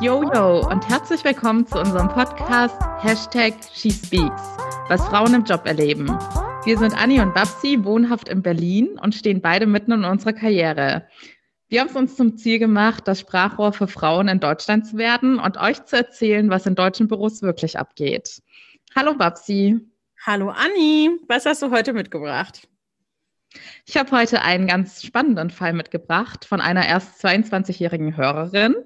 Jojo und herzlich willkommen zu unserem Podcast Hashtag SheSpeaks, was Frauen im Job erleben. Wir sind Anni und Babsi, wohnhaft in Berlin und stehen beide mitten in unserer Karriere. Wir haben es uns zum Ziel gemacht, das Sprachrohr für Frauen in Deutschland zu werden und euch zu erzählen, was in deutschen Büros wirklich abgeht. Hallo Babsi. Hallo Anni, was hast du heute mitgebracht? Ich habe heute einen ganz spannenden Fall mitgebracht von einer erst 22-jährigen Hörerin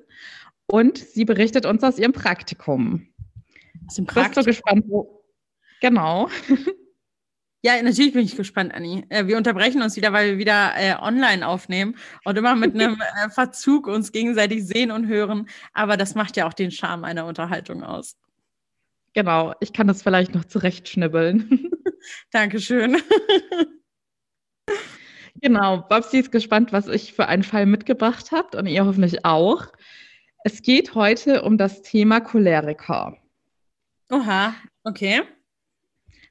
und sie berichtet uns aus ihrem Praktikum. Aus dem Praktikum? Bist du gespannt, wo? Genau. Ja, natürlich bin ich gespannt, Anni. Äh, wir unterbrechen uns wieder, weil wir wieder äh, online aufnehmen und immer mit einem äh, Verzug uns gegenseitig sehen und hören. Aber das macht ja auch den Charme einer Unterhaltung aus. Genau, ich kann das vielleicht noch zurechtschnibbeln. Dankeschön. genau, Babsi ist gespannt, was ich für einen Fall mitgebracht habt und ihr hoffentlich auch. Es geht heute um das Thema Choleriker. Oha, okay.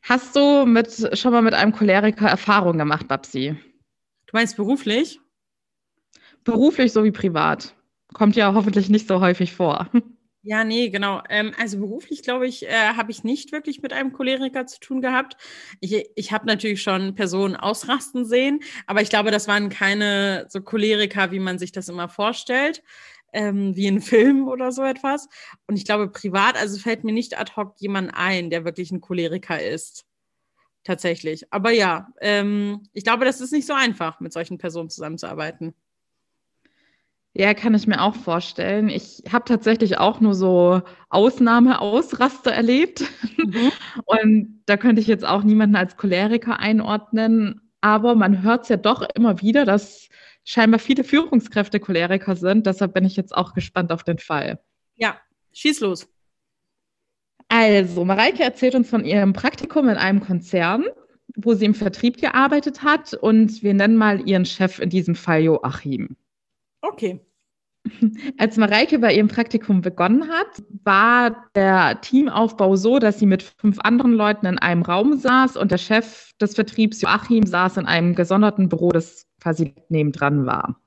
Hast du mit, schon mal mit einem Choleriker Erfahrung gemacht, Babsi? Du meinst beruflich? Beruflich sowie privat. Kommt ja hoffentlich nicht so häufig vor. Ja, nee, genau. Ähm, also beruflich, glaube ich, äh, habe ich nicht wirklich mit einem Choleriker zu tun gehabt. Ich, ich habe natürlich schon Personen ausrasten sehen, aber ich glaube, das waren keine so Choleriker, wie man sich das immer vorstellt, ähm, wie in Filmen oder so etwas. Und ich glaube, privat, also fällt mir nicht ad hoc jemand ein, der wirklich ein Choleriker ist. Tatsächlich. Aber ja, ähm, ich glaube, das ist nicht so einfach, mit solchen Personen zusammenzuarbeiten. Ja, kann ich mir auch vorstellen. Ich habe tatsächlich auch nur so Ausnahmeausraster erlebt. Mhm. Und da könnte ich jetzt auch niemanden als Choleriker einordnen. Aber man hört es ja doch immer wieder, dass scheinbar viele Führungskräfte Choleriker sind. Deshalb bin ich jetzt auch gespannt auf den Fall. Ja, schieß los. Also, Mareike erzählt uns von ihrem Praktikum in einem Konzern, wo sie im Vertrieb gearbeitet hat. Und wir nennen mal ihren Chef in diesem Fall Joachim. Okay. Als Mareike bei ihrem Praktikum begonnen hat, war der Teamaufbau so, dass sie mit fünf anderen Leuten in einem Raum saß und der Chef des Vertriebs, Joachim, saß in einem gesonderten Büro, das quasi nebendran war.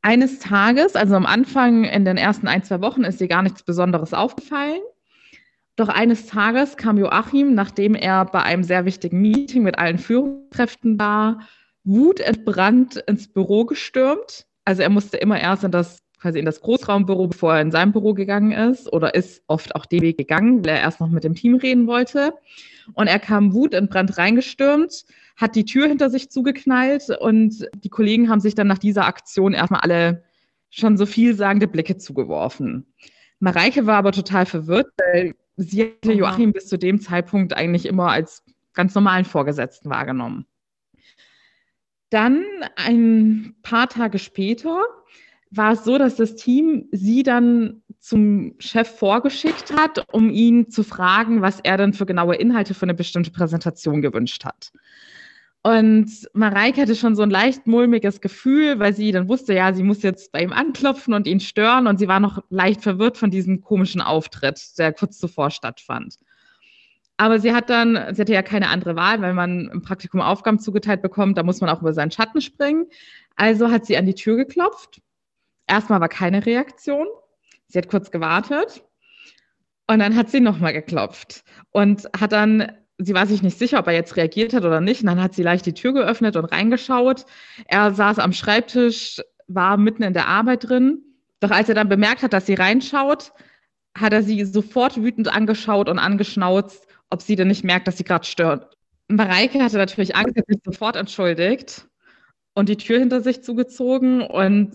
Eines Tages, also am Anfang in den ersten ein, zwei Wochen, ist ihr gar nichts Besonderes aufgefallen. Doch eines Tages kam Joachim, nachdem er bei einem sehr wichtigen Meeting mit allen Führungskräften war, wutentbrannt ins Büro gestürmt also er musste immer erst in das quasi in das Großraumbüro, bevor er in sein Büro gegangen ist oder ist oft auch den Weg gegangen, weil er erst noch mit dem Team reden wollte. Und er kam Wut in Brand reingestürmt, hat die Tür hinter sich zugeknallt und die Kollegen haben sich dann nach dieser Aktion erstmal alle schon so vielsagende Blicke zugeworfen. Mareike war aber total verwirrt, weil sie hatte Joachim bis zu dem Zeitpunkt eigentlich immer als ganz normalen Vorgesetzten wahrgenommen. Dann ein paar Tage später war es so, dass das Team sie dann zum Chef vorgeschickt hat, um ihn zu fragen, was er denn für genaue Inhalte für eine bestimmte Präsentation gewünscht hat. Und Mareike hatte schon so ein leicht mulmiges Gefühl, weil sie dann wusste, ja, sie muss jetzt bei ihm anklopfen und ihn stören. Und sie war noch leicht verwirrt von diesem komischen Auftritt, der kurz zuvor stattfand. Aber sie hat dann, sie hatte ja keine andere Wahl, weil man im Praktikum Aufgaben zugeteilt bekommt, da muss man auch über seinen Schatten springen. Also hat sie an die Tür geklopft. Erstmal war keine Reaktion. Sie hat kurz gewartet. Und dann hat sie nochmal geklopft und hat dann, sie war sich nicht sicher, ob er jetzt reagiert hat oder nicht. Und dann hat sie leicht die Tür geöffnet und reingeschaut. Er saß am Schreibtisch, war mitten in der Arbeit drin. Doch als er dann bemerkt hat, dass sie reinschaut, hat er sie sofort wütend angeschaut und angeschnauzt ob sie denn nicht merkt, dass sie gerade stört. Mareike hatte natürlich Angst, hat sich sofort entschuldigt und die Tür hinter sich zugezogen und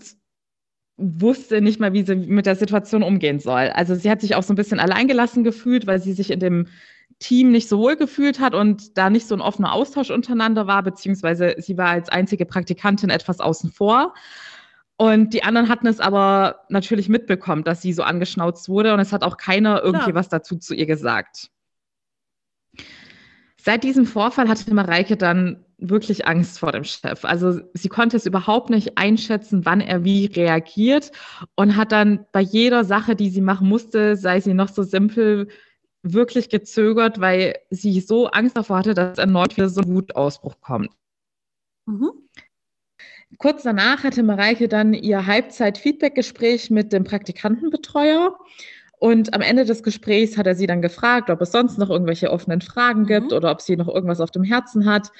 wusste nicht mal, wie sie mit der Situation umgehen soll. Also sie hat sich auch so ein bisschen alleingelassen gefühlt, weil sie sich in dem Team nicht so wohl gefühlt hat und da nicht so ein offener Austausch untereinander war, beziehungsweise sie war als einzige Praktikantin etwas außen vor. Und die anderen hatten es aber natürlich mitbekommen, dass sie so angeschnauzt wurde und es hat auch keiner irgendwie ja. was dazu zu ihr gesagt. Seit diesem Vorfall hatte Mareike dann wirklich Angst vor dem Chef. Also sie konnte es überhaupt nicht einschätzen, wann er wie reagiert und hat dann bei jeder Sache, die sie machen musste, sei sie noch so simpel, wirklich gezögert, weil sie so Angst davor hatte, dass erneut wieder so ein Wutausbruch kommt. Mhm. Kurz danach hatte Mareike dann ihr Halbzeit-Feedback-Gespräch mit dem Praktikantenbetreuer. Und am Ende des Gesprächs hat er sie dann gefragt, ob es sonst noch irgendwelche offenen Fragen gibt mhm. oder ob sie noch irgendwas auf dem Herzen hat.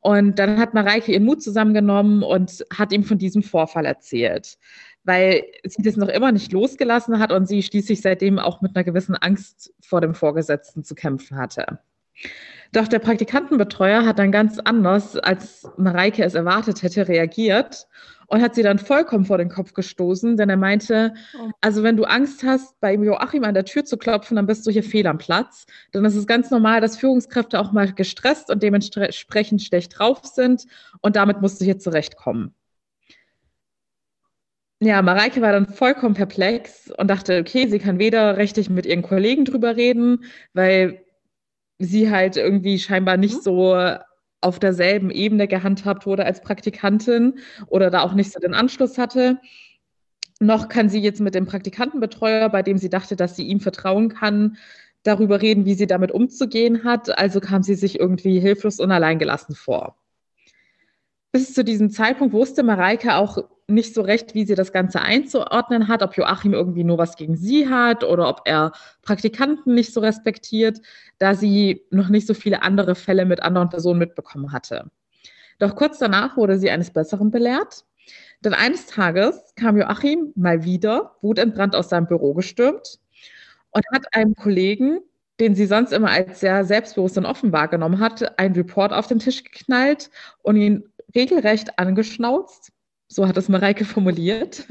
Und dann hat Mareike ihren Mut zusammengenommen und hat ihm von diesem Vorfall erzählt, weil sie das noch immer nicht losgelassen hat und sie schließlich seitdem auch mit einer gewissen Angst vor dem Vorgesetzten zu kämpfen hatte. Doch der Praktikantenbetreuer hat dann ganz anders, als Mareike es erwartet hätte, reagiert und hat sie dann vollkommen vor den Kopf gestoßen, denn er meinte, oh. also wenn du Angst hast, bei Joachim an der Tür zu klopfen, dann bist du hier fehl am Platz. Denn es ist ganz normal, dass Führungskräfte auch mal gestresst und dementsprechend schlecht drauf sind und damit musst du hier zurechtkommen. Ja, Mareike war dann vollkommen perplex und dachte, okay, sie kann weder richtig mit ihren Kollegen drüber reden, weil sie halt irgendwie scheinbar nicht mhm. so auf derselben Ebene gehandhabt wurde als Praktikantin oder da auch nicht so den Anschluss hatte. Noch kann sie jetzt mit dem Praktikantenbetreuer, bei dem sie dachte, dass sie ihm vertrauen kann, darüber reden, wie sie damit umzugehen hat. Also kam sie sich irgendwie hilflos und alleingelassen vor. Bis zu diesem Zeitpunkt wusste Mareike auch nicht so recht, wie sie das Ganze einzuordnen hat, ob Joachim irgendwie nur was gegen sie hat oder ob er Praktikanten nicht so respektiert, da sie noch nicht so viele andere Fälle mit anderen Personen mitbekommen hatte. Doch kurz danach wurde sie eines Besseren belehrt. Denn eines Tages kam Joachim mal wieder wutentbrannt aus seinem Büro gestürmt und hat einem Kollegen, den sie sonst immer als sehr selbstbewusst und offen wahrgenommen hat, einen Report auf den Tisch geknallt und ihn regelrecht angeschnauzt so hat es Mareike formuliert,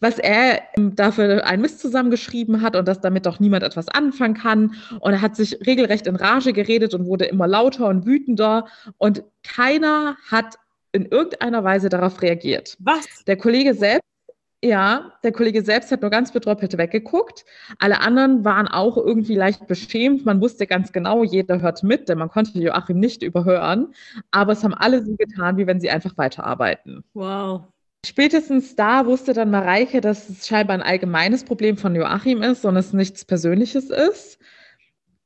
was er dafür ein Mist zusammengeschrieben hat und dass damit doch niemand etwas anfangen kann. Und er hat sich regelrecht in Rage geredet und wurde immer lauter und wütender und keiner hat in irgendeiner Weise darauf reagiert. Was? Der Kollege selbst ja, der Kollege selbst hat nur ganz betröppelt weggeguckt. Alle anderen waren auch irgendwie leicht beschämt. Man wusste ganz genau, jeder hört mit, denn man konnte Joachim nicht überhören. Aber es haben alle so getan, wie wenn sie einfach weiterarbeiten. Wow. Spätestens da wusste dann Mareike, dass es scheinbar ein allgemeines Problem von Joachim ist und es nichts Persönliches ist.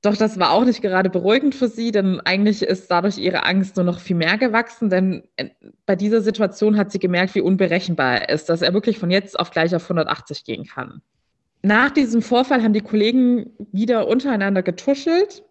Doch das war auch nicht gerade beruhigend für sie, denn eigentlich ist dadurch ihre Angst nur noch viel mehr gewachsen, denn äh, bei dieser Situation hat sie gemerkt, wie unberechenbar er ist, dass er wirklich von jetzt auf gleich auf 180 gehen kann. Nach diesem Vorfall haben die Kollegen wieder untereinander getuschelt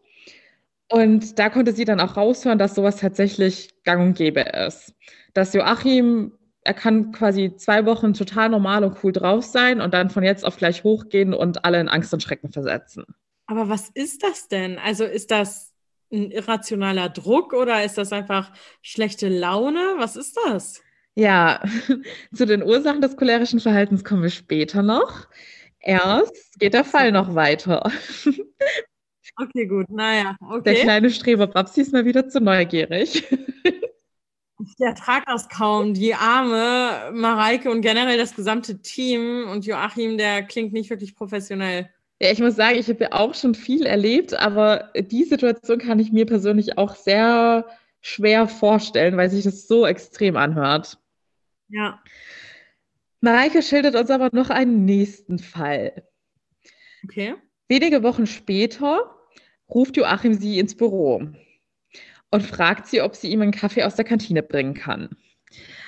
und da konnte sie dann auch raushören, dass sowas tatsächlich gang und gäbe ist. Dass Joachim, er kann quasi zwei Wochen total normal und cool drauf sein und dann von jetzt auf gleich hochgehen und alle in Angst und Schrecken versetzen. Aber was ist das denn? Also ist das ein irrationaler Druck oder ist das einfach schlechte Laune? Was ist das? Ja, zu den Ursachen des cholerischen Verhaltens kommen wir später noch. Erst geht der Fall noch weiter. Okay, gut. Naja, okay. Der kleine Streber Babsi ist mal wieder zu neugierig. Ich ertrage das kaum. Die arme Mareike und generell das gesamte Team und Joachim, der klingt nicht wirklich professionell. Ja, ich muss sagen, ich habe ja auch schon viel erlebt, aber die Situation kann ich mir persönlich auch sehr schwer vorstellen, weil sich das so extrem anhört. Ja. Mareike schildert uns aber noch einen nächsten Fall. Okay. Wenige Wochen später ruft Joachim sie ins Büro und fragt sie, ob sie ihm einen Kaffee aus der Kantine bringen kann.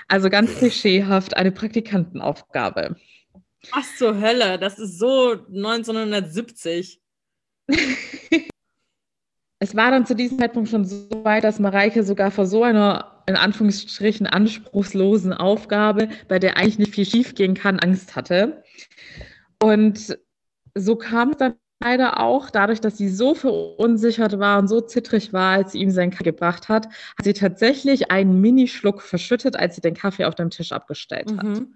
Also ganz klischeehaft eine Praktikantenaufgabe. Was zur Hölle? Das ist so 1970. es war dann zu diesem Zeitpunkt schon so weit, dass Mareike sogar vor so einer in Anführungsstrichen anspruchslosen Aufgabe, bei der eigentlich nicht viel schiefgehen kann, Angst hatte. Und so kam es dann leider auch, dadurch, dass sie so verunsichert war und so zittrig war, als sie ihm seinen Kaffee gebracht hat, hat sie tatsächlich einen Minischluck verschüttet, als sie den Kaffee auf dem Tisch abgestellt hat. Mhm.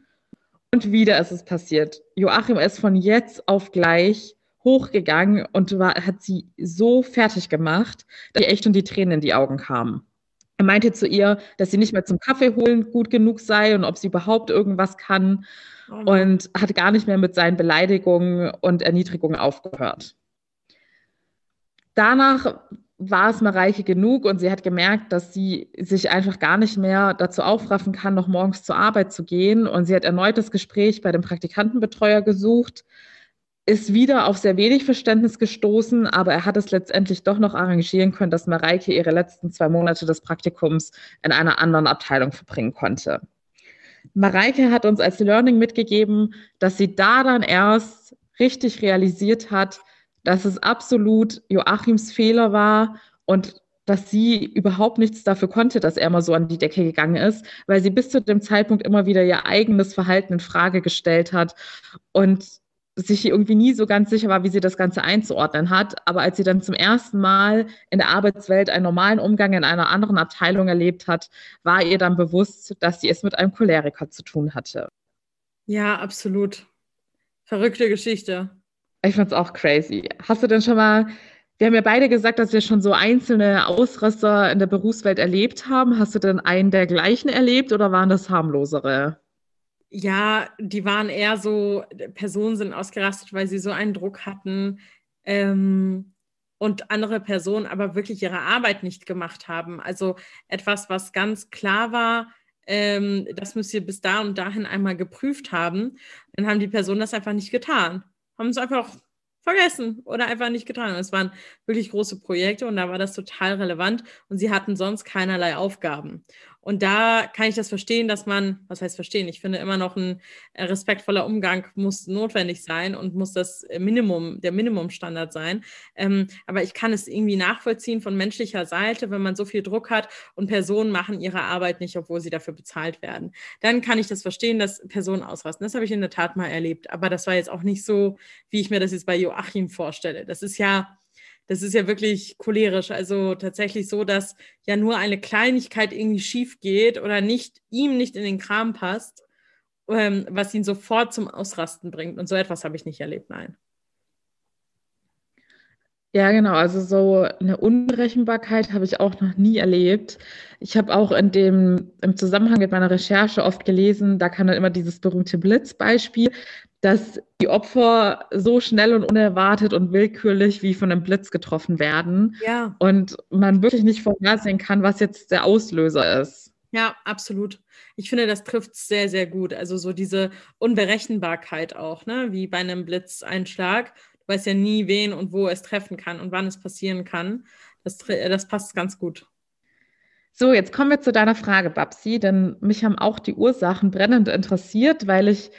Und wieder ist es passiert. Joachim ist von jetzt auf gleich hochgegangen und war, hat sie so fertig gemacht, dass ihr echt und die Tränen in die Augen kamen. Er meinte zu ihr, dass sie nicht mehr zum Kaffee holen gut genug sei und ob sie überhaupt irgendwas kann oh und hat gar nicht mehr mit seinen Beleidigungen und Erniedrigungen aufgehört. Danach war es Mareike genug und sie hat gemerkt, dass sie sich einfach gar nicht mehr dazu aufraffen kann, noch morgens zur Arbeit zu gehen. Und sie hat erneut das Gespräch bei dem Praktikantenbetreuer gesucht, ist wieder auf sehr wenig Verständnis gestoßen, aber er hat es letztendlich doch noch arrangieren können, dass Mareike ihre letzten zwei Monate des Praktikums in einer anderen Abteilung verbringen konnte. Mareike hat uns als Learning mitgegeben, dass sie da dann erst richtig realisiert hat, dass es absolut Joachims Fehler war und dass sie überhaupt nichts dafür konnte, dass er mal so an die Decke gegangen ist, weil sie bis zu dem Zeitpunkt immer wieder ihr eigenes Verhalten in Frage gestellt hat und sich irgendwie nie so ganz sicher war, wie sie das Ganze einzuordnen hat. Aber als sie dann zum ersten Mal in der Arbeitswelt einen normalen Umgang in einer anderen Abteilung erlebt hat, war ihr dann bewusst, dass sie es mit einem Choleriker zu tun hatte. Ja, absolut. Verrückte Geschichte. Ich fand's auch crazy. Hast du denn schon mal, wir haben ja beide gesagt, dass wir schon so einzelne Ausraster in der Berufswelt erlebt haben. Hast du denn einen der gleichen erlebt oder waren das harmlosere? Ja, die waren eher so, Personen sind ausgerastet, weil sie so einen Druck hatten ähm, und andere Personen aber wirklich ihre Arbeit nicht gemacht haben. Also etwas, was ganz klar war, ähm, das müsst ihr bis da und dahin einmal geprüft haben. Dann haben die Personen das einfach nicht getan. Haben es einfach vergessen oder einfach nicht getan. Es waren wirklich große Projekte und da war das total relevant und sie hatten sonst keinerlei Aufgaben. Und da kann ich das verstehen, dass man, was heißt verstehen? Ich finde immer noch ein äh, respektvoller Umgang muss notwendig sein und muss das Minimum, der Minimumstandard sein. Ähm, aber ich kann es irgendwie nachvollziehen von menschlicher Seite, wenn man so viel Druck hat und Personen machen ihre Arbeit nicht, obwohl sie dafür bezahlt werden. Dann kann ich das verstehen, dass Personen ausrasten. Das habe ich in der Tat mal erlebt. Aber das war jetzt auch nicht so, wie ich mir das jetzt bei Joachim vorstelle. Das ist ja, das ist ja wirklich cholerisch. Also tatsächlich so, dass ja nur eine Kleinigkeit irgendwie schief geht oder nicht, ihm nicht in den Kram passt, ähm, was ihn sofort zum Ausrasten bringt. Und so etwas habe ich nicht erlebt, nein. Ja, genau. Also so eine Unberechenbarkeit habe ich auch noch nie erlebt. Ich habe auch in dem, im Zusammenhang mit meiner Recherche oft gelesen, da kann dann immer dieses berühmte Blitzbeispiel dass die Opfer so schnell und unerwartet und willkürlich wie von einem Blitz getroffen werden. Ja. Und man wirklich nicht vorhersehen kann, was jetzt der Auslöser ist. Ja, absolut. Ich finde, das trifft sehr, sehr gut. Also so diese Unberechenbarkeit auch, ne? wie bei einem Blitzeinschlag. Du weißt ja nie, wen und wo es treffen kann und wann es passieren kann. Das, das passt ganz gut. So, jetzt kommen wir zu deiner Frage, Babsi, denn mich haben auch die Ursachen brennend interessiert, weil ich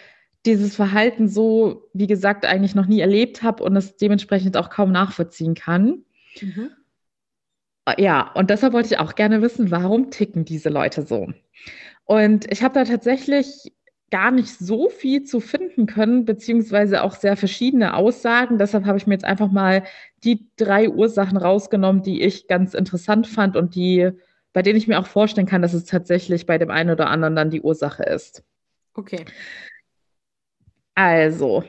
dieses Verhalten so, wie gesagt, eigentlich noch nie erlebt habe und es dementsprechend auch kaum nachvollziehen kann. Mhm. Ja, und deshalb wollte ich auch gerne wissen, warum ticken diese Leute so? Und ich habe da tatsächlich gar nicht so viel zu finden können, beziehungsweise auch sehr verschiedene Aussagen. Deshalb habe ich mir jetzt einfach mal die drei Ursachen rausgenommen, die ich ganz interessant fand und die, bei denen ich mir auch vorstellen kann, dass es tatsächlich bei dem einen oder anderen dann die Ursache ist. Okay. Also,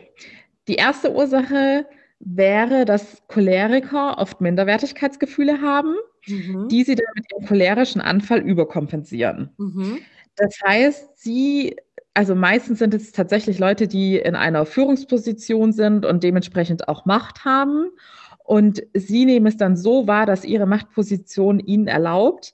die erste Ursache wäre, dass Choleriker oft Minderwertigkeitsgefühle haben, mhm. die sie dann mit ihrem cholerischen Anfall überkompensieren. Mhm. Das heißt, sie, also meistens sind es tatsächlich Leute, die in einer Führungsposition sind und dementsprechend auch Macht haben. Und sie nehmen es dann so wahr, dass ihre Machtposition ihnen erlaubt,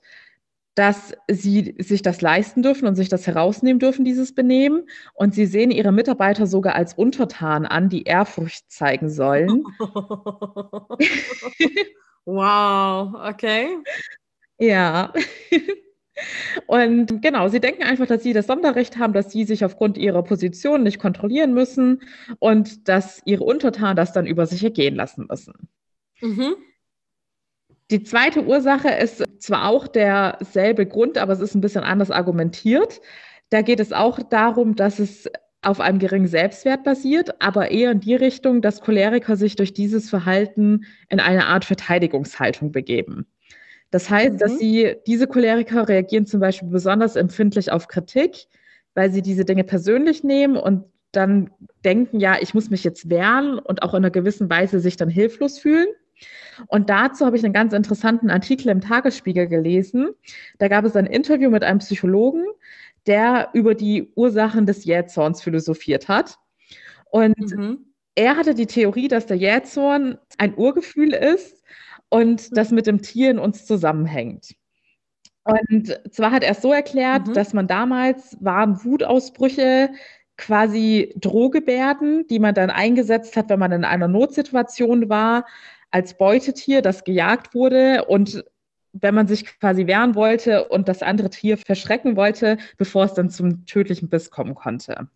dass sie sich das leisten dürfen und sich das herausnehmen dürfen, dieses Benehmen. Und sie sehen ihre Mitarbeiter sogar als Untertan an, die Ehrfurcht zeigen sollen. wow, okay. Ja. Und genau, sie denken einfach, dass sie das Sonderrecht haben, dass sie sich aufgrund ihrer Position nicht kontrollieren müssen und dass ihre Untertanen das dann über sich ergehen lassen müssen. Mhm. Die zweite Ursache ist zwar auch derselbe Grund, aber es ist ein bisschen anders argumentiert. Da geht es auch darum, dass es auf einem geringen Selbstwert basiert, aber eher in die Richtung, dass Choleriker sich durch dieses Verhalten in eine Art Verteidigungshaltung begeben. Das heißt, mhm. dass sie, diese Choleriker reagieren zum Beispiel besonders empfindlich auf Kritik, weil sie diese Dinge persönlich nehmen und dann denken, ja, ich muss mich jetzt wehren und auch in einer gewissen Weise sich dann hilflos fühlen. Und dazu habe ich einen ganz interessanten Artikel im Tagesspiegel gelesen. Da gab es ein Interview mit einem Psychologen, der über die Ursachen des Jähzorns philosophiert hat. Und mhm. er hatte die Theorie, dass der Jähzorn ein Urgefühl ist und das mit dem Tier in uns zusammenhängt. Und zwar hat er es so erklärt, mhm. dass man damals waren Wutausbrüche quasi Drohgebärden, die man dann eingesetzt hat, wenn man in einer Notsituation war, als Beutetier, das gejagt wurde und wenn man sich quasi wehren wollte und das andere Tier verschrecken wollte, bevor es dann zum tödlichen Biss kommen konnte.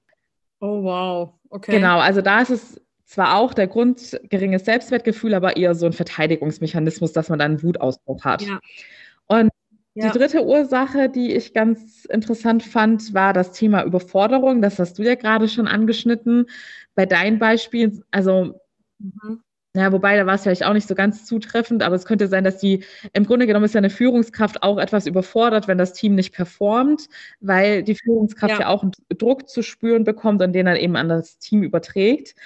Oh, wow. Okay. Genau, also da ist es zwar auch der Grund geringes Selbstwertgefühl, aber eher so ein Verteidigungsmechanismus, dass man dann einen Wutausbruch hat. Ja. Und ja. Die dritte Ursache, die ich ganz interessant fand, war das Thema Überforderung. Das hast du ja gerade schon angeschnitten. Bei deinen Beispielen, also mhm. Ja, wobei, da war es vielleicht auch nicht so ganz zutreffend, aber es könnte sein, dass die, im Grunde genommen ist ja eine Führungskraft auch etwas überfordert, wenn das Team nicht performt, weil die Führungskraft ja, ja auch einen Druck zu spüren bekommt und den dann eben an das Team überträgt.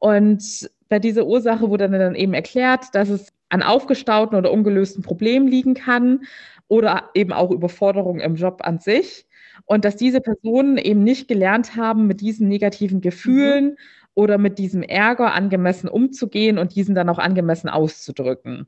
Und bei dieser Ursache wurde dann eben erklärt, dass es an aufgestauten oder ungelösten Problemen liegen kann oder eben auch Überforderung im Job an sich. Und dass diese Personen eben nicht gelernt haben, mit diesen negativen Gefühlen mhm oder mit diesem Ärger angemessen umzugehen und diesen dann auch angemessen auszudrücken.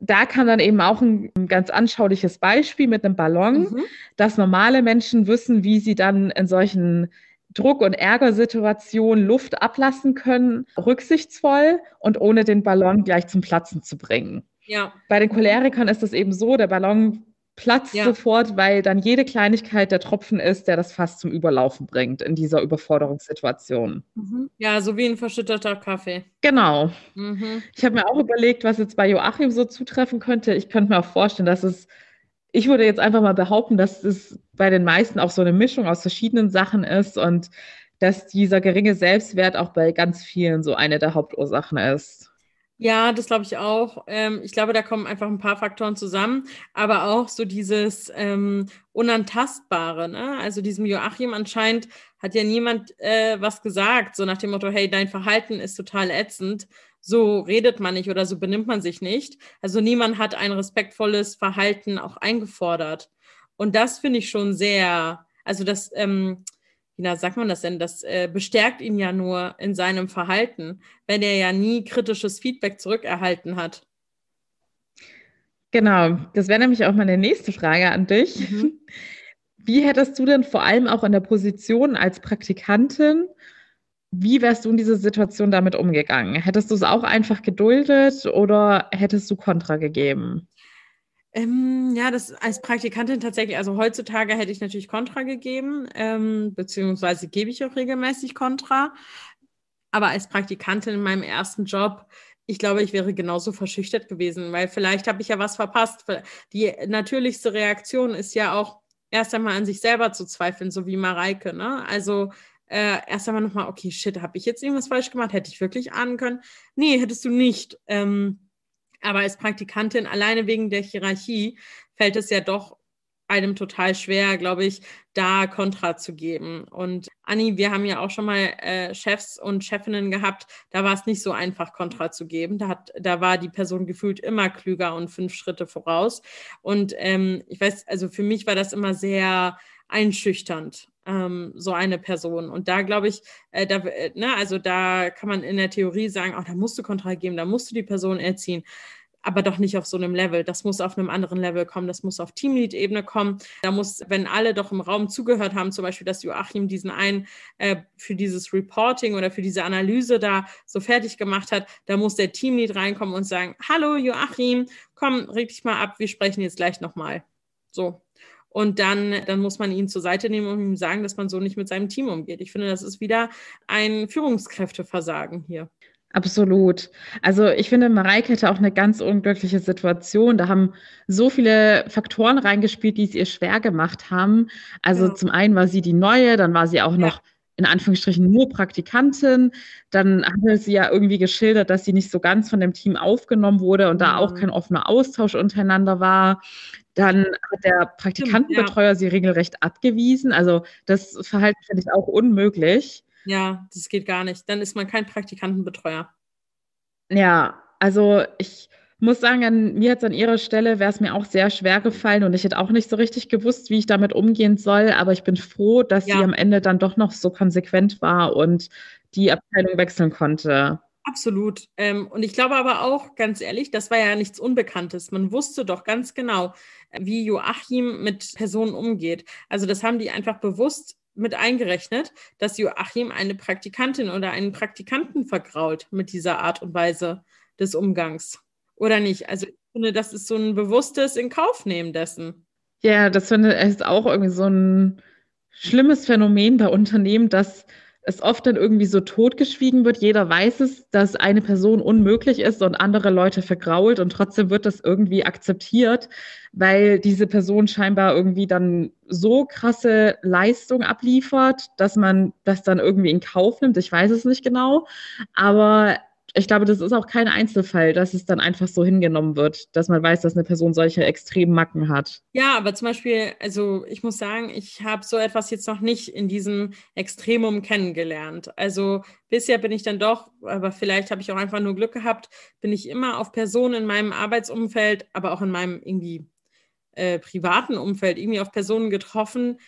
Da kann dann eben auch ein, ein ganz anschauliches Beispiel mit einem Ballon, mhm. dass normale Menschen wissen, wie sie dann in solchen Druck- und Ärgersituationen Luft ablassen können, rücksichtsvoll und ohne den Ballon gleich zum Platzen zu bringen. Ja. Bei den Cholerikern ist es eben so, der Ballon platzt ja. sofort, weil dann jede Kleinigkeit der Tropfen ist, der das fast zum Überlaufen bringt in dieser Überforderungssituation. Mhm. Ja, so wie ein verschütteter Kaffee. Genau. Mhm. Ich habe mir auch überlegt, was jetzt bei Joachim so zutreffen könnte. Ich könnte mir auch vorstellen, dass es, ich würde jetzt einfach mal behaupten, dass es bei den meisten auch so eine Mischung aus verschiedenen Sachen ist und dass dieser geringe Selbstwert auch bei ganz vielen so eine der Hauptursachen ist. Ja, das glaube ich auch. Ähm, ich glaube, da kommen einfach ein paar Faktoren zusammen, aber auch so dieses ähm, Unantastbare. Ne? Also diesem Joachim anscheinend hat ja niemand äh, was gesagt, so nach dem Motto, hey, dein Verhalten ist total ätzend, so redet man nicht oder so benimmt man sich nicht. Also niemand hat ein respektvolles Verhalten auch eingefordert. Und das finde ich schon sehr, also das, ähm, wie sagt man das denn? Das äh, bestärkt ihn ja nur in seinem Verhalten, wenn er ja nie kritisches Feedback zurückerhalten hat. Genau, das wäre nämlich auch meine nächste Frage an dich. Mhm. Wie hättest du denn vor allem auch in der Position als Praktikantin, wie wärst du in dieser Situation damit umgegangen? Hättest du es auch einfach geduldet oder hättest du Kontra gegeben? Ähm, ja, das als Praktikantin tatsächlich, also heutzutage hätte ich natürlich Kontra gegeben, ähm, beziehungsweise gebe ich auch regelmäßig Kontra. Aber als Praktikantin in meinem ersten Job, ich glaube, ich wäre genauso verschüchtert gewesen, weil vielleicht habe ich ja was verpasst. Die natürlichste Reaktion ist ja auch erst einmal an sich selber zu zweifeln, so wie Mareike. Ne? Also äh, erst einmal nochmal, okay, shit, habe ich jetzt irgendwas falsch gemacht? Hätte ich wirklich ahnen können? Nee, hättest du nicht. Ähm, aber als Praktikantin, alleine wegen der Hierarchie, fällt es ja doch einem total schwer, glaube ich, da Kontra zu geben. Und Anni, wir haben ja auch schon mal äh, Chefs und Chefinnen gehabt, da war es nicht so einfach, Kontra zu geben. Da, hat, da war die Person gefühlt immer klüger und fünf Schritte voraus. Und ähm, ich weiß, also für mich war das immer sehr einschüchternd, ähm, so eine Person. Und da glaube ich, äh, da, äh, ne, also da kann man in der Theorie sagen, oh, da musst du Kontra geben, da musst du die Person erziehen aber doch nicht auf so einem Level. Das muss auf einem anderen Level kommen. Das muss auf Teamlead-Ebene kommen. Da muss, wenn alle doch im Raum zugehört haben, zum Beispiel, dass Joachim diesen einen äh, für dieses Reporting oder für diese Analyse da so fertig gemacht hat, da muss der Teamlead reinkommen und sagen, hallo Joachim, komm, reg dich mal ab, wir sprechen jetzt gleich nochmal. So. Und dann, dann muss man ihn zur Seite nehmen und ihm sagen, dass man so nicht mit seinem Team umgeht. Ich finde, das ist wieder ein Führungskräfteversagen hier. Absolut. Also ich finde, Mareike hatte auch eine ganz unglückliche Situation. Da haben so viele Faktoren reingespielt, die es ihr schwer gemacht haben. Also ja. zum einen war sie die Neue, dann war sie auch ja. noch in Anführungsstrichen nur Praktikantin. Dann hatte sie ja irgendwie geschildert, dass sie nicht so ganz von dem Team aufgenommen wurde und da auch kein offener Austausch untereinander war. Dann hat der Praktikantenbetreuer ja. sie regelrecht abgewiesen. Also das Verhalten finde ich auch unmöglich. Ja, das geht gar nicht. Dann ist man kein Praktikantenbetreuer. Ja, also ich muss sagen, an mir jetzt an ihrer Stelle wäre es mir auch sehr schwer gefallen und ich hätte auch nicht so richtig gewusst, wie ich damit umgehen soll. Aber ich bin froh, dass ja. sie am Ende dann doch noch so konsequent war und die Abteilung wechseln konnte. Absolut. Ähm, und ich glaube aber auch, ganz ehrlich, das war ja nichts Unbekanntes. Man wusste doch ganz genau, wie Joachim mit Personen umgeht. Also das haben die einfach bewusst mit eingerechnet, dass Joachim eine Praktikantin oder einen Praktikanten vergrault mit dieser Art und Weise des Umgangs. Oder nicht? Also finde, das ist so ein bewusstes Inkaufnehmen dessen. Ja, das finde ich auch irgendwie so ein schlimmes Phänomen bei Unternehmen, dass es oft dann irgendwie so totgeschwiegen wird. Jeder weiß es, dass eine Person unmöglich ist und andere Leute vergrault und trotzdem wird das irgendwie akzeptiert, weil diese Person scheinbar irgendwie dann so krasse Leistung abliefert, dass man das dann irgendwie in Kauf nimmt. Ich weiß es nicht genau, aber ich glaube, das ist auch kein Einzelfall, dass es dann einfach so hingenommen wird, dass man weiß, dass eine Person solche extremen Macken hat. Ja, aber zum Beispiel, also ich muss sagen, ich habe so etwas jetzt noch nicht in diesem Extremum kennengelernt. Also bisher bin ich dann doch, aber vielleicht habe ich auch einfach nur Glück gehabt, bin ich immer auf Personen in meinem Arbeitsumfeld, aber auch in meinem irgendwie äh, privaten Umfeld irgendwie auf Personen getroffen,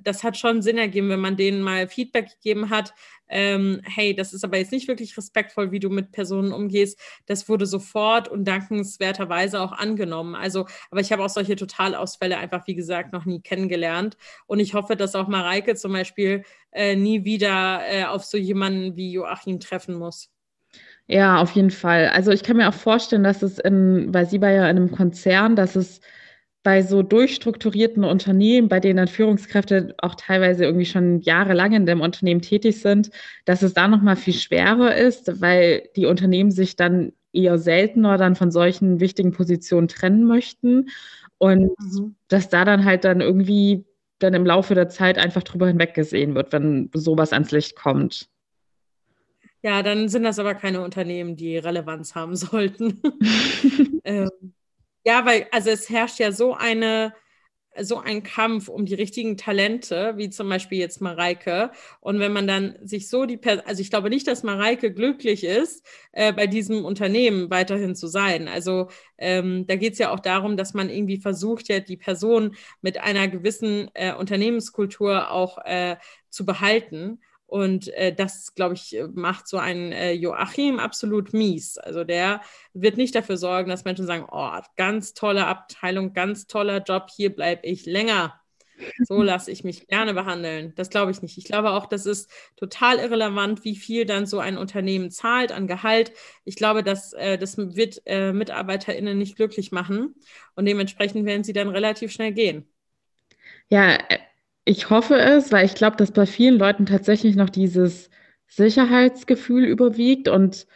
das hat schon Sinn ergeben, wenn man denen mal Feedback gegeben hat. Ähm, hey, das ist aber jetzt nicht wirklich respektvoll, wie du mit Personen umgehst. Das wurde sofort und dankenswerterweise auch angenommen. Also, aber ich habe auch solche Totalausfälle einfach, wie gesagt, noch nie kennengelernt. Und ich hoffe, dass auch Mareike zum Beispiel äh, nie wieder äh, auf so jemanden wie Joachim treffen muss. Ja, auf jeden Fall. Also ich kann mir auch vorstellen, dass es in, weil sie war ja in einem Konzern, dass es bei so durchstrukturierten Unternehmen, bei denen dann Führungskräfte auch teilweise irgendwie schon jahrelang in dem Unternehmen tätig sind, dass es da nochmal viel schwerer ist, weil die Unternehmen sich dann eher seltener dann von solchen wichtigen Positionen trennen möchten und mhm. dass da dann halt dann irgendwie dann im Laufe der Zeit einfach drüber hinweggesehen wird, wenn sowas ans Licht kommt. Ja, dann sind das aber keine Unternehmen, die Relevanz haben sollten. ähm, ja, weil, also es herrscht ja so eine, so ein Kampf um die richtigen Talente, wie zum Beispiel jetzt Mareike. Und wenn man dann sich so die, per also ich glaube nicht, dass Mareike glücklich ist, äh, bei diesem Unternehmen weiterhin zu sein. Also ähm, da geht es ja auch darum, dass man irgendwie versucht, ja die Person mit einer gewissen äh, Unternehmenskultur auch äh, zu behalten. Und äh, das, glaube ich, macht so einen äh, Joachim absolut mies. Also der wird nicht dafür sorgen, dass Menschen sagen, oh, ganz tolle Abteilung, ganz toller Job, hier bleibe ich länger. So lasse ich mich gerne behandeln. Das glaube ich nicht. Ich glaube auch, das ist total irrelevant, wie viel dann so ein Unternehmen zahlt an Gehalt. Ich glaube, dass, äh, das wird äh, MitarbeiterInnen nicht glücklich machen. Und dementsprechend werden sie dann relativ schnell gehen. Ja, äh, ich hoffe es, weil ich glaube, dass bei vielen Leuten tatsächlich noch dieses Sicherheitsgefühl überwiegt und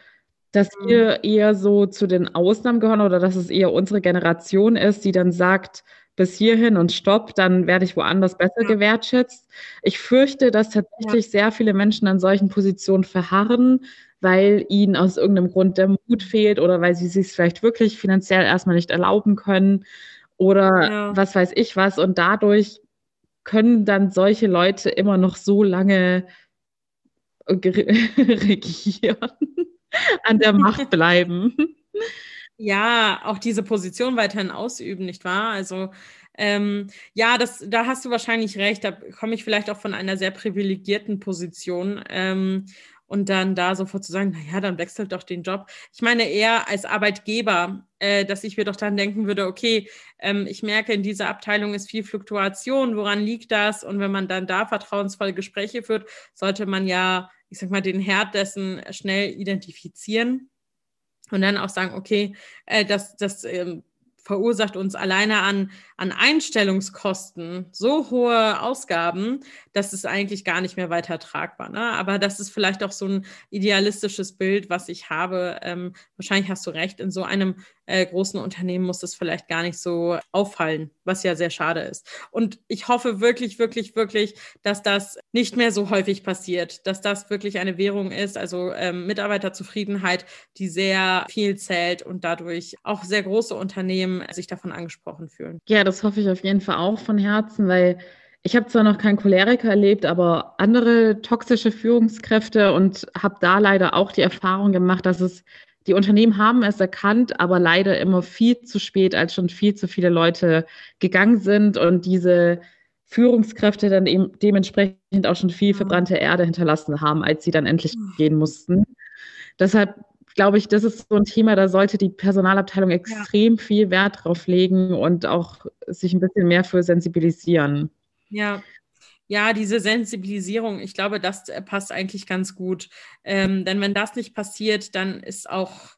dass mhm. wir eher so zu den Ausnahmen gehören oder dass es eher unsere Generation ist, die dann sagt, bis hierhin und stopp, dann werde ich woanders besser ja. gewertschätzt. Ich fürchte, dass tatsächlich ja. sehr viele Menschen an solchen Positionen verharren, weil ihnen aus irgendeinem Grund der Mut fehlt oder weil sie sich vielleicht wirklich finanziell erstmal nicht erlauben können oder ja. was weiß ich was. Und dadurch können dann solche Leute immer noch so lange regieren, an der Macht bleiben. Ja, auch diese Position weiterhin ausüben, nicht wahr? Also ähm, ja, das, da hast du wahrscheinlich recht. Da komme ich vielleicht auch von einer sehr privilegierten Position. Ähm, und dann da sofort zu sagen, naja, dann wechselt doch den Job. Ich meine eher als Arbeitgeber, äh, dass ich mir doch dann denken würde, okay, ähm, ich merke, in dieser Abteilung ist viel Fluktuation, woran liegt das? Und wenn man dann da vertrauensvolle Gespräche führt, sollte man ja, ich sag mal, den Herd dessen schnell identifizieren und dann auch sagen, okay, äh, das, das ähm, verursacht uns alleine an, an Einstellungskosten so hohe Ausgaben, dass es eigentlich gar nicht mehr weiter tragbar. Ne? Aber das ist vielleicht auch so ein idealistisches Bild, was ich habe. Ähm, wahrscheinlich hast du recht, in so einem äh, großen Unternehmen muss es vielleicht gar nicht so auffallen, was ja sehr schade ist. Und ich hoffe wirklich, wirklich, wirklich, dass das nicht mehr so häufig passiert, dass das wirklich eine Währung ist, also ähm, Mitarbeiterzufriedenheit, die sehr viel zählt und dadurch auch sehr große Unternehmen sich davon angesprochen fühlen. Ja, das hoffe ich auf jeden Fall auch von Herzen, weil ich habe zwar noch keinen Choleriker erlebt, aber andere toxische Führungskräfte und habe da leider auch die Erfahrung gemacht, dass es die Unternehmen haben es erkannt, aber leider immer viel zu spät, als schon viel zu viele Leute gegangen sind und diese Führungskräfte dann eben dementsprechend auch schon viel mhm. verbrannte Erde hinterlassen haben, als sie dann endlich mhm. gehen mussten. Deshalb glaube ich, das ist so ein Thema, da sollte die Personalabteilung extrem ja. viel Wert drauf legen und auch sich ein bisschen mehr für sensibilisieren. Ja, ja, diese Sensibilisierung, ich glaube, das äh, passt eigentlich ganz gut. Ähm, denn wenn das nicht passiert, dann ist auch,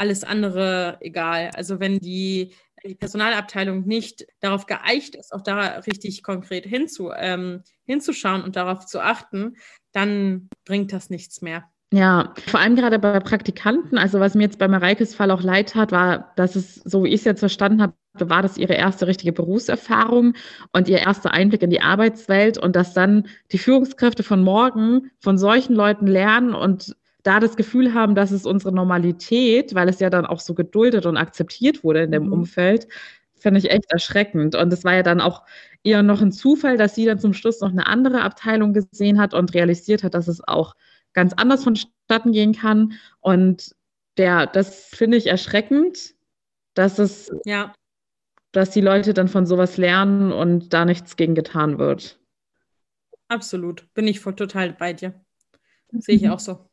alles andere egal. Also wenn die, die Personalabteilung nicht darauf geeicht ist, auch da richtig konkret hinzu, ähm, hinzuschauen und darauf zu achten, dann bringt das nichts mehr. Ja, vor allem gerade bei Praktikanten. Also was mir jetzt bei Mareikes Fall auch leid hat, war, dass es, so wie ich es jetzt verstanden habe, war das ihre erste richtige Berufserfahrung und ihr erster Einblick in die Arbeitswelt und dass dann die Führungskräfte von morgen von solchen Leuten lernen und da das Gefühl haben, dass es unsere Normalität, weil es ja dann auch so geduldet und akzeptiert wurde in dem mhm. Umfeld, finde ich echt erschreckend. Und es war ja dann auch eher noch ein Zufall, dass sie dann zum Schluss noch eine andere Abteilung gesehen hat und realisiert hat, dass es auch ganz anders vonstatten gehen kann. Und der, das finde ich erschreckend, dass es, ja. dass die Leute dann von sowas lernen und da nichts gegen getan wird. Absolut, bin ich voll total bei dir. Sehe ich auch so.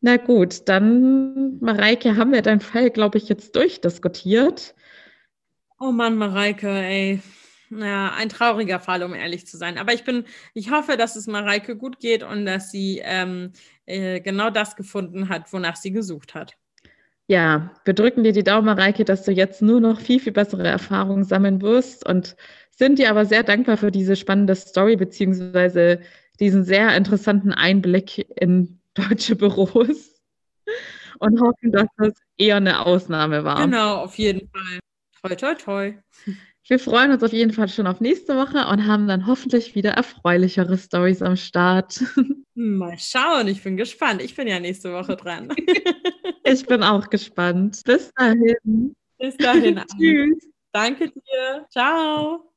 Na gut, dann, Mareike, haben wir deinen Fall, glaube ich, jetzt durchdiskutiert. Oh Mann, Mareike, ey ja, ein trauriger Fall, um ehrlich zu sein. Aber ich bin, ich hoffe, dass es Mareike gut geht und dass sie ähm, äh, genau das gefunden hat, wonach sie gesucht hat. Ja, wir drücken dir die Daumen, Mareike, dass du jetzt nur noch viel, viel bessere Erfahrungen sammeln wirst und sind dir aber sehr dankbar für diese spannende Story beziehungsweise diesen sehr interessanten Einblick in deutsche Büros und hoffen, dass das eher eine Ausnahme war. Genau, auf jeden Fall. Toi, toi, toi. Wir freuen uns auf jeden Fall schon auf nächste Woche und haben dann hoffentlich wieder erfreulichere Stories am Start. Mal schauen, ich bin gespannt. Ich bin ja nächste Woche dran. ich bin auch gespannt. Bis dahin. Bis dahin. Tschüss. Danke dir. Ciao.